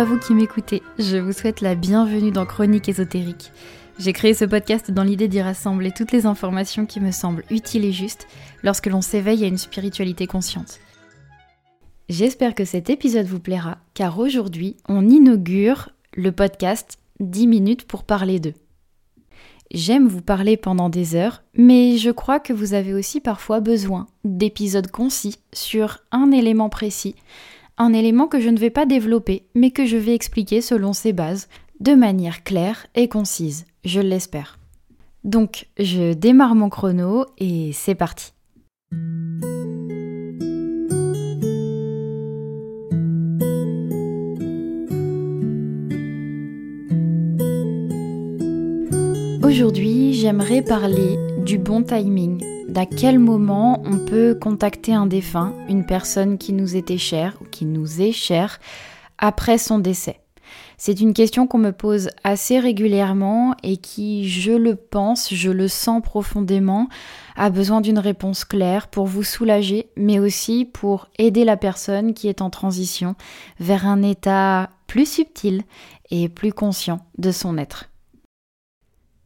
à vous qui m'écoutez, je vous souhaite la bienvenue dans Chronique ésotérique. J'ai créé ce podcast dans l'idée d'y rassembler toutes les informations qui me semblent utiles et justes lorsque l'on s'éveille à une spiritualité consciente. J'espère que cet épisode vous plaira, car aujourd'hui, on inaugure le podcast 10 minutes pour parler d'eux. J'aime vous parler pendant des heures, mais je crois que vous avez aussi parfois besoin d'épisodes concis sur un élément précis, un élément que je ne vais pas développer, mais que je vais expliquer selon ses bases, de manière claire et concise, je l'espère. Donc, je démarre mon chrono et c'est parti. Aujourd'hui, j'aimerais parler du bon timing, d'à quel moment on peut contacter un défunt, une personne qui nous était chère ou qui nous est chère, après son décès? C'est une question qu'on me pose assez régulièrement et qui, je le pense, je le sens profondément, a besoin d'une réponse claire pour vous soulager, mais aussi pour aider la personne qui est en transition vers un état plus subtil et plus conscient de son être.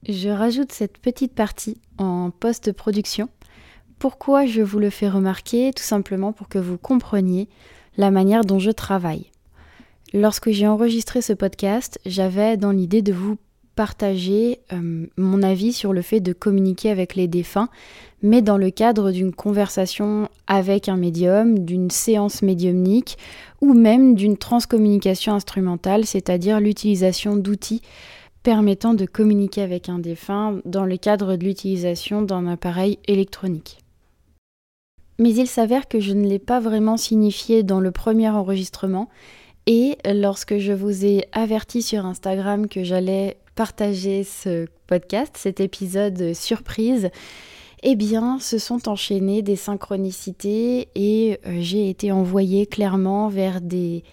Je rajoute cette petite partie en post-production. Pourquoi je vous le fais remarquer Tout simplement pour que vous compreniez la manière dont je travaille. Lorsque j'ai enregistré ce podcast, j'avais dans l'idée de vous partager euh, mon avis sur le fait de communiquer avec les défunts, mais dans le cadre d'une conversation avec un médium, d'une séance médiumnique ou même d'une transcommunication instrumentale, c'est-à-dire l'utilisation d'outils permettant de communiquer avec un défunt dans le cadre de l'utilisation d'un appareil électronique. Mais il s'avère que je ne l'ai pas vraiment signifié dans le premier enregistrement. Et lorsque je vous ai averti sur Instagram que j'allais partager ce podcast, cet épisode surprise, eh bien, se sont enchaînées des synchronicités et euh, j'ai été envoyée clairement vers des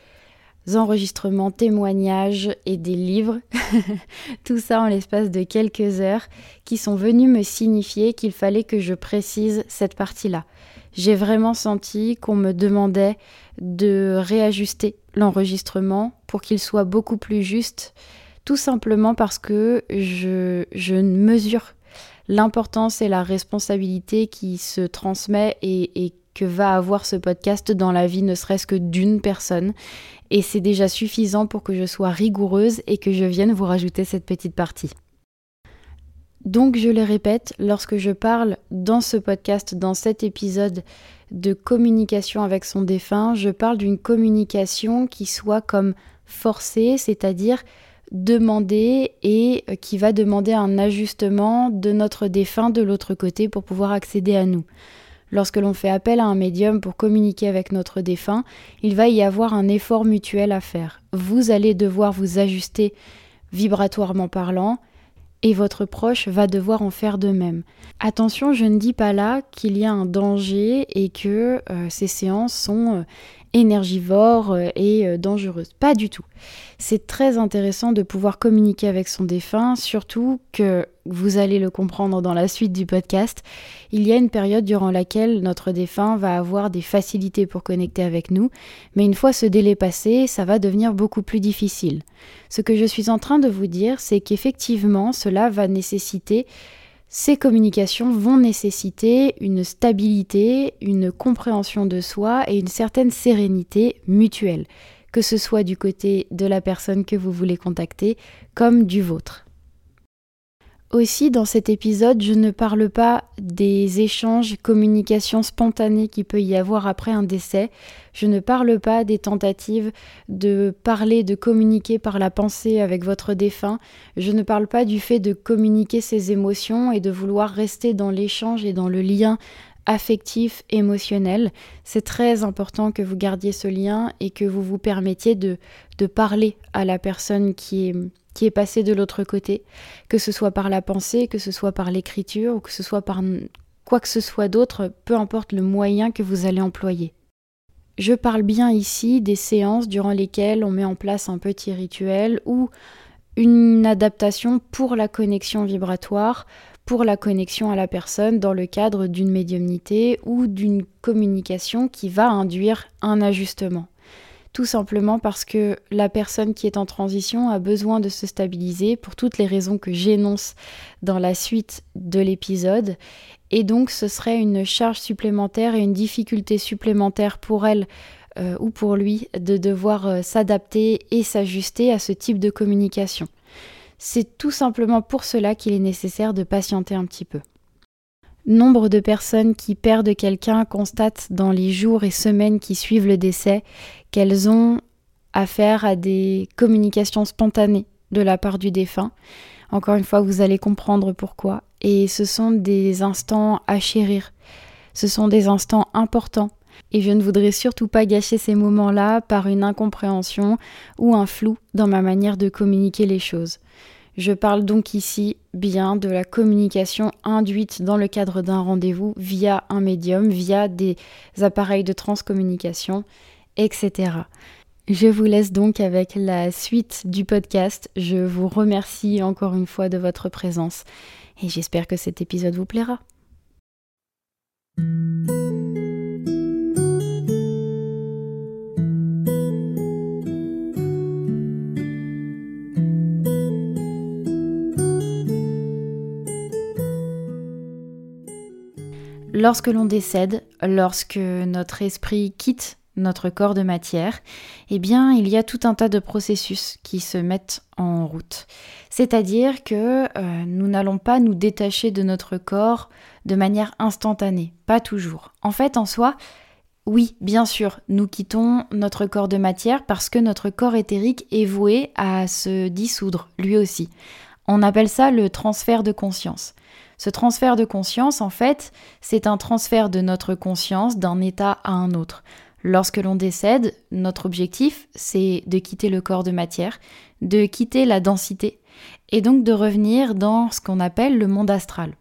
enregistrements, témoignages et des livres, tout ça en l'espace de quelques heures, qui sont venus me signifier qu'il fallait que je précise cette partie-là. J'ai vraiment senti qu'on me demandait de réajuster l'enregistrement pour qu'il soit beaucoup plus juste, tout simplement parce que je, je mesure l'importance et la responsabilité qui se transmet et, et que va avoir ce podcast dans la vie ne serait-ce que d'une personne. Et c'est déjà suffisant pour que je sois rigoureuse et que je vienne vous rajouter cette petite partie. Donc je le répète, lorsque je parle dans ce podcast, dans cet épisode de communication avec son défunt, je parle d'une communication qui soit comme forcée, c'est-à-dire demandée et qui va demander un ajustement de notre défunt de l'autre côté pour pouvoir accéder à nous. Lorsque l'on fait appel à un médium pour communiquer avec notre défunt, il va y avoir un effort mutuel à faire. Vous allez devoir vous ajuster vibratoirement parlant, et votre proche va devoir en faire de même. Attention, je ne dis pas là qu'il y a un danger et que euh, ces séances sont euh, énergivores euh, et dangereuses. Pas du tout. C'est très intéressant de pouvoir communiquer avec son défunt, surtout que vous allez le comprendre dans la suite du podcast. Il y a une période durant laquelle notre défunt va avoir des facilités pour connecter avec nous, mais une fois ce délai passé, ça va devenir beaucoup plus difficile. Ce que je suis en train de vous dire, c'est qu'effectivement, cela va nécessiter ces communications vont nécessiter une stabilité, une compréhension de soi et une certaine sérénité mutuelle, que ce soit du côté de la personne que vous voulez contacter comme du vôtre. Aussi, dans cet épisode, je ne parle pas des échanges, communications spontanées qu'il peut y avoir après un décès. Je ne parle pas des tentatives de parler, de communiquer par la pensée avec votre défunt. Je ne parle pas du fait de communiquer ses émotions et de vouloir rester dans l'échange et dans le lien affectif, émotionnel. C'est très important que vous gardiez ce lien et que vous vous permettiez de, de parler à la personne qui est qui est passé de l'autre côté, que ce soit par la pensée, que ce soit par l'écriture ou que ce soit par quoi que ce soit d'autre, peu importe le moyen que vous allez employer. Je parle bien ici des séances durant lesquelles on met en place un petit rituel ou une adaptation pour la connexion vibratoire, pour la connexion à la personne dans le cadre d'une médiumnité ou d'une communication qui va induire un ajustement. Tout simplement parce que la personne qui est en transition a besoin de se stabiliser pour toutes les raisons que j'énonce dans la suite de l'épisode. Et donc ce serait une charge supplémentaire et une difficulté supplémentaire pour elle euh, ou pour lui de devoir euh, s'adapter et s'ajuster à ce type de communication. C'est tout simplement pour cela qu'il est nécessaire de patienter un petit peu. Nombre de personnes qui perdent quelqu'un constatent dans les jours et semaines qui suivent le décès qu'elles ont affaire à des communications spontanées de la part du défunt. Encore une fois, vous allez comprendre pourquoi. Et ce sont des instants à chérir. Ce sont des instants importants. Et je ne voudrais surtout pas gâcher ces moments-là par une incompréhension ou un flou dans ma manière de communiquer les choses. Je parle donc ici bien de la communication induite dans le cadre d'un rendez-vous via un médium, via des appareils de transcommunication, etc. Je vous laisse donc avec la suite du podcast. Je vous remercie encore une fois de votre présence et j'espère que cet épisode vous plaira. Lorsque l'on décède, lorsque notre esprit quitte notre corps de matière, eh bien, il y a tout un tas de processus qui se mettent en route. C'est-à-dire que euh, nous n'allons pas nous détacher de notre corps de manière instantanée, pas toujours. En fait, en soi, oui, bien sûr, nous quittons notre corps de matière parce que notre corps éthérique est voué à se dissoudre, lui aussi. On appelle ça le transfert de conscience. Ce transfert de conscience, en fait, c'est un transfert de notre conscience d'un état à un autre. Lorsque l'on décède, notre objectif, c'est de quitter le corps de matière, de quitter la densité, et donc de revenir dans ce qu'on appelle le monde astral.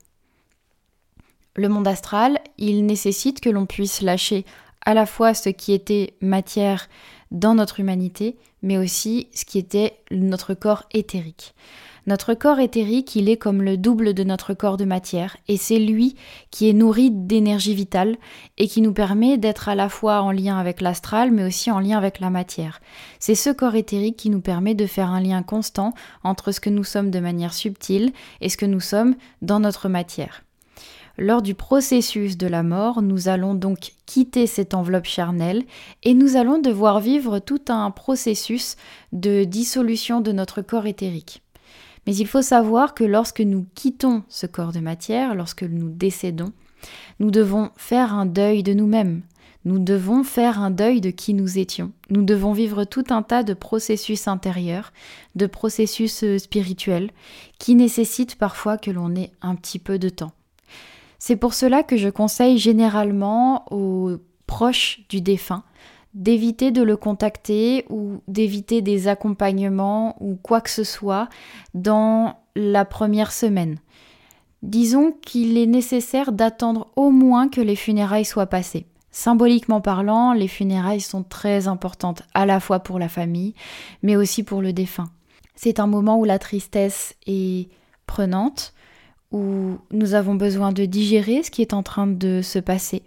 Le monde astral, il nécessite que l'on puisse lâcher à la fois ce qui était matière dans notre humanité, mais aussi ce qui était notre corps éthérique. Notre corps éthérique, il est comme le double de notre corps de matière, et c'est lui qui est nourri d'énergie vitale et qui nous permet d'être à la fois en lien avec l'astral, mais aussi en lien avec la matière. C'est ce corps éthérique qui nous permet de faire un lien constant entre ce que nous sommes de manière subtile et ce que nous sommes dans notre matière. Lors du processus de la mort, nous allons donc quitter cette enveloppe charnelle et nous allons devoir vivre tout un processus de dissolution de notre corps éthérique. Mais il faut savoir que lorsque nous quittons ce corps de matière, lorsque nous décédons, nous devons faire un deuil de nous-mêmes. Nous devons faire un deuil de qui nous étions. Nous devons vivre tout un tas de processus intérieurs, de processus euh, spirituels, qui nécessitent parfois que l'on ait un petit peu de temps. C'est pour cela que je conseille généralement aux proches du défunt d'éviter de le contacter ou d'éviter des accompagnements ou quoi que ce soit dans la première semaine. Disons qu'il est nécessaire d'attendre au moins que les funérailles soient passées. Symboliquement parlant, les funérailles sont très importantes à la fois pour la famille, mais aussi pour le défunt. C'est un moment où la tristesse est prenante, où nous avons besoin de digérer ce qui est en train de se passer.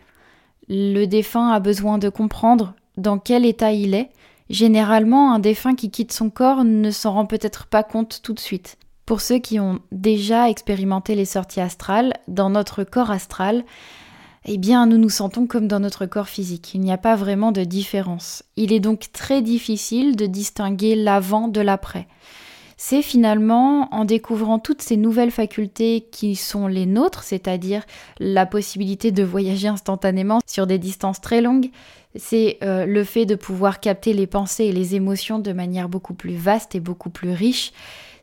Le défunt a besoin de comprendre dans quel état il est, généralement un défunt qui quitte son corps ne s'en rend peut-être pas compte tout de suite. Pour ceux qui ont déjà expérimenté les sorties astrales, dans notre corps astral, eh bien nous nous sentons comme dans notre corps physique. Il n'y a pas vraiment de différence. Il est donc très difficile de distinguer l'avant de l'après c'est finalement en découvrant toutes ces nouvelles facultés qui sont les nôtres, c'est-à-dire la possibilité de voyager instantanément sur des distances très longues, c'est euh, le fait de pouvoir capter les pensées et les émotions de manière beaucoup plus vaste et beaucoup plus riche.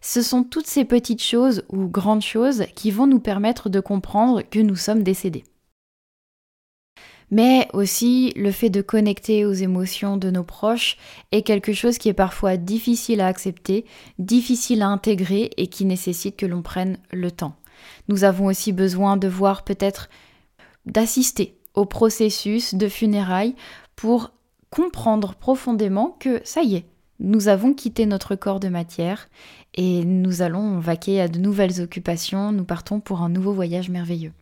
Ce sont toutes ces petites choses ou grandes choses qui vont nous permettre de comprendre que nous sommes décédés mais aussi le fait de connecter aux émotions de nos proches est quelque chose qui est parfois difficile à accepter, difficile à intégrer et qui nécessite que l'on prenne le temps. Nous avons aussi besoin de voir peut-être d'assister au processus de funérailles pour comprendre profondément que ça y est, nous avons quitté notre corps de matière et nous allons vaquer à de nouvelles occupations, nous partons pour un nouveau voyage merveilleux.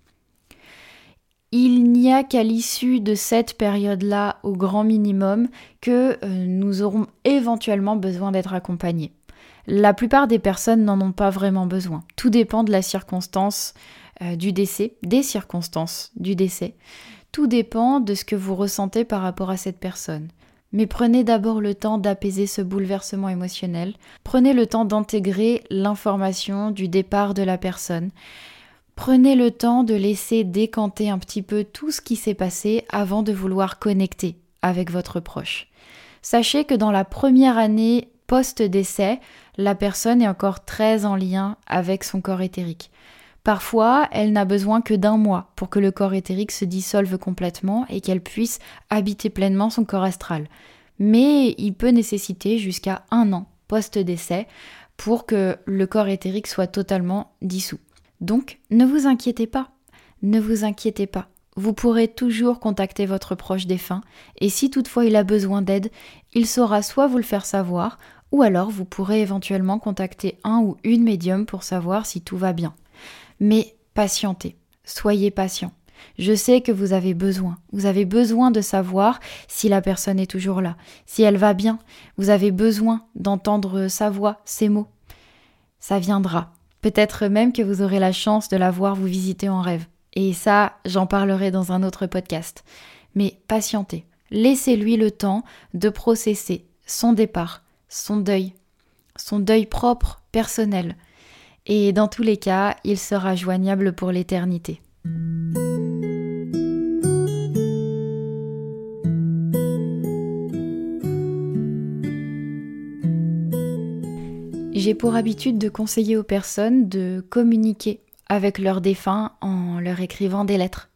il n'y a qu'à l'issue de cette période-là, au grand minimum, que euh, nous aurons éventuellement besoin d'être accompagnés. La plupart des personnes n'en ont pas vraiment besoin. Tout dépend de la circonstance euh, du décès, des circonstances du décès. Tout dépend de ce que vous ressentez par rapport à cette personne. Mais prenez d'abord le temps d'apaiser ce bouleversement émotionnel. Prenez le temps d'intégrer l'information du départ de la personne. Prenez le temps de laisser décanter un petit peu tout ce qui s'est passé avant de vouloir connecter avec votre proche. Sachez que dans la première année post-décès, la personne est encore très en lien avec son corps éthérique. Parfois, elle n'a besoin que d'un mois pour que le corps éthérique se dissolve complètement et qu'elle puisse habiter pleinement son corps astral. Mais il peut nécessiter jusqu'à un an post-décès pour que le corps éthérique soit totalement dissous. Donc, ne vous inquiétez pas, ne vous inquiétez pas. Vous pourrez toujours contacter votre proche défunt, et si toutefois il a besoin d'aide, il saura soit vous le faire savoir, ou alors vous pourrez éventuellement contacter un ou une médium pour savoir si tout va bien. Mais patientez, soyez patient. Je sais que vous avez besoin. Vous avez besoin de savoir si la personne est toujours là, si elle va bien. Vous avez besoin d'entendre sa voix, ses mots. Ça viendra. Peut-être même que vous aurez la chance de la voir vous visiter en rêve. Et ça, j'en parlerai dans un autre podcast. Mais patientez, laissez-lui le temps de processer son départ, son deuil, son deuil propre, personnel. Et dans tous les cas, il sera joignable pour l'éternité. J'ai pour habitude de conseiller aux personnes de communiquer avec leurs défunts en leur écrivant des lettres.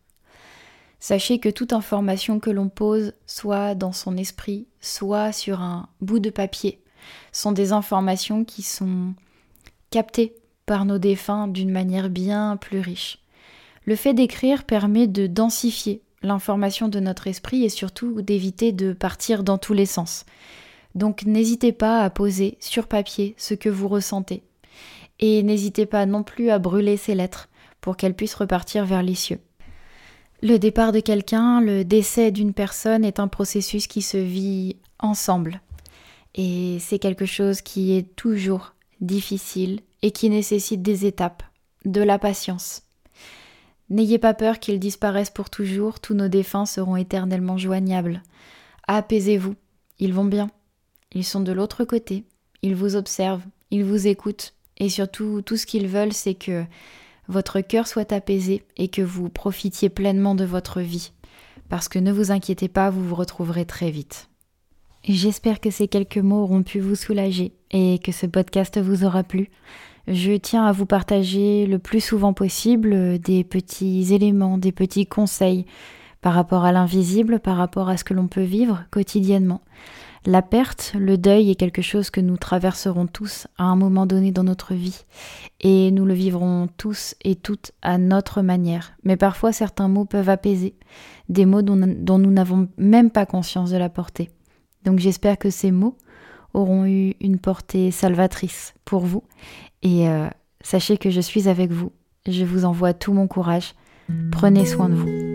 Sachez que toute information que l'on pose, soit dans son esprit, soit sur un bout de papier, sont des informations qui sont captées par nos défunts d'une manière bien plus riche. Le fait d'écrire permet de densifier l'information de notre esprit et surtout d'éviter de partir dans tous les sens. Donc n'hésitez pas à poser sur papier ce que vous ressentez. Et n'hésitez pas non plus à brûler ces lettres pour qu'elles puissent repartir vers les cieux. Le départ de quelqu'un, le décès d'une personne est un processus qui se vit ensemble. Et c'est quelque chose qui est toujours difficile et qui nécessite des étapes, de la patience. N'ayez pas peur qu'ils disparaissent pour toujours, tous nos défunts seront éternellement joignables. Apaisez-vous, ils vont bien. Ils sont de l'autre côté, ils vous observent, ils vous écoutent, et surtout tout ce qu'ils veulent c'est que votre cœur soit apaisé et que vous profitiez pleinement de votre vie. Parce que ne vous inquiétez pas, vous vous retrouverez très vite. J'espère que ces quelques mots auront pu vous soulager et que ce podcast vous aura plu. Je tiens à vous partager le plus souvent possible des petits éléments, des petits conseils par rapport à l'invisible, par rapport à ce que l'on peut vivre quotidiennement. La perte, le deuil est quelque chose que nous traverserons tous à un moment donné dans notre vie et nous le vivrons tous et toutes à notre manière. Mais parfois certains mots peuvent apaiser, des mots dont, nous n'avons même pas conscience de la portée. Donc j'espère que ces mots auront eu une portée salvatrice pour vous et euh, sachez que je suis avec vous. Je vous envoie tout mon courage. Prenez soin de vous.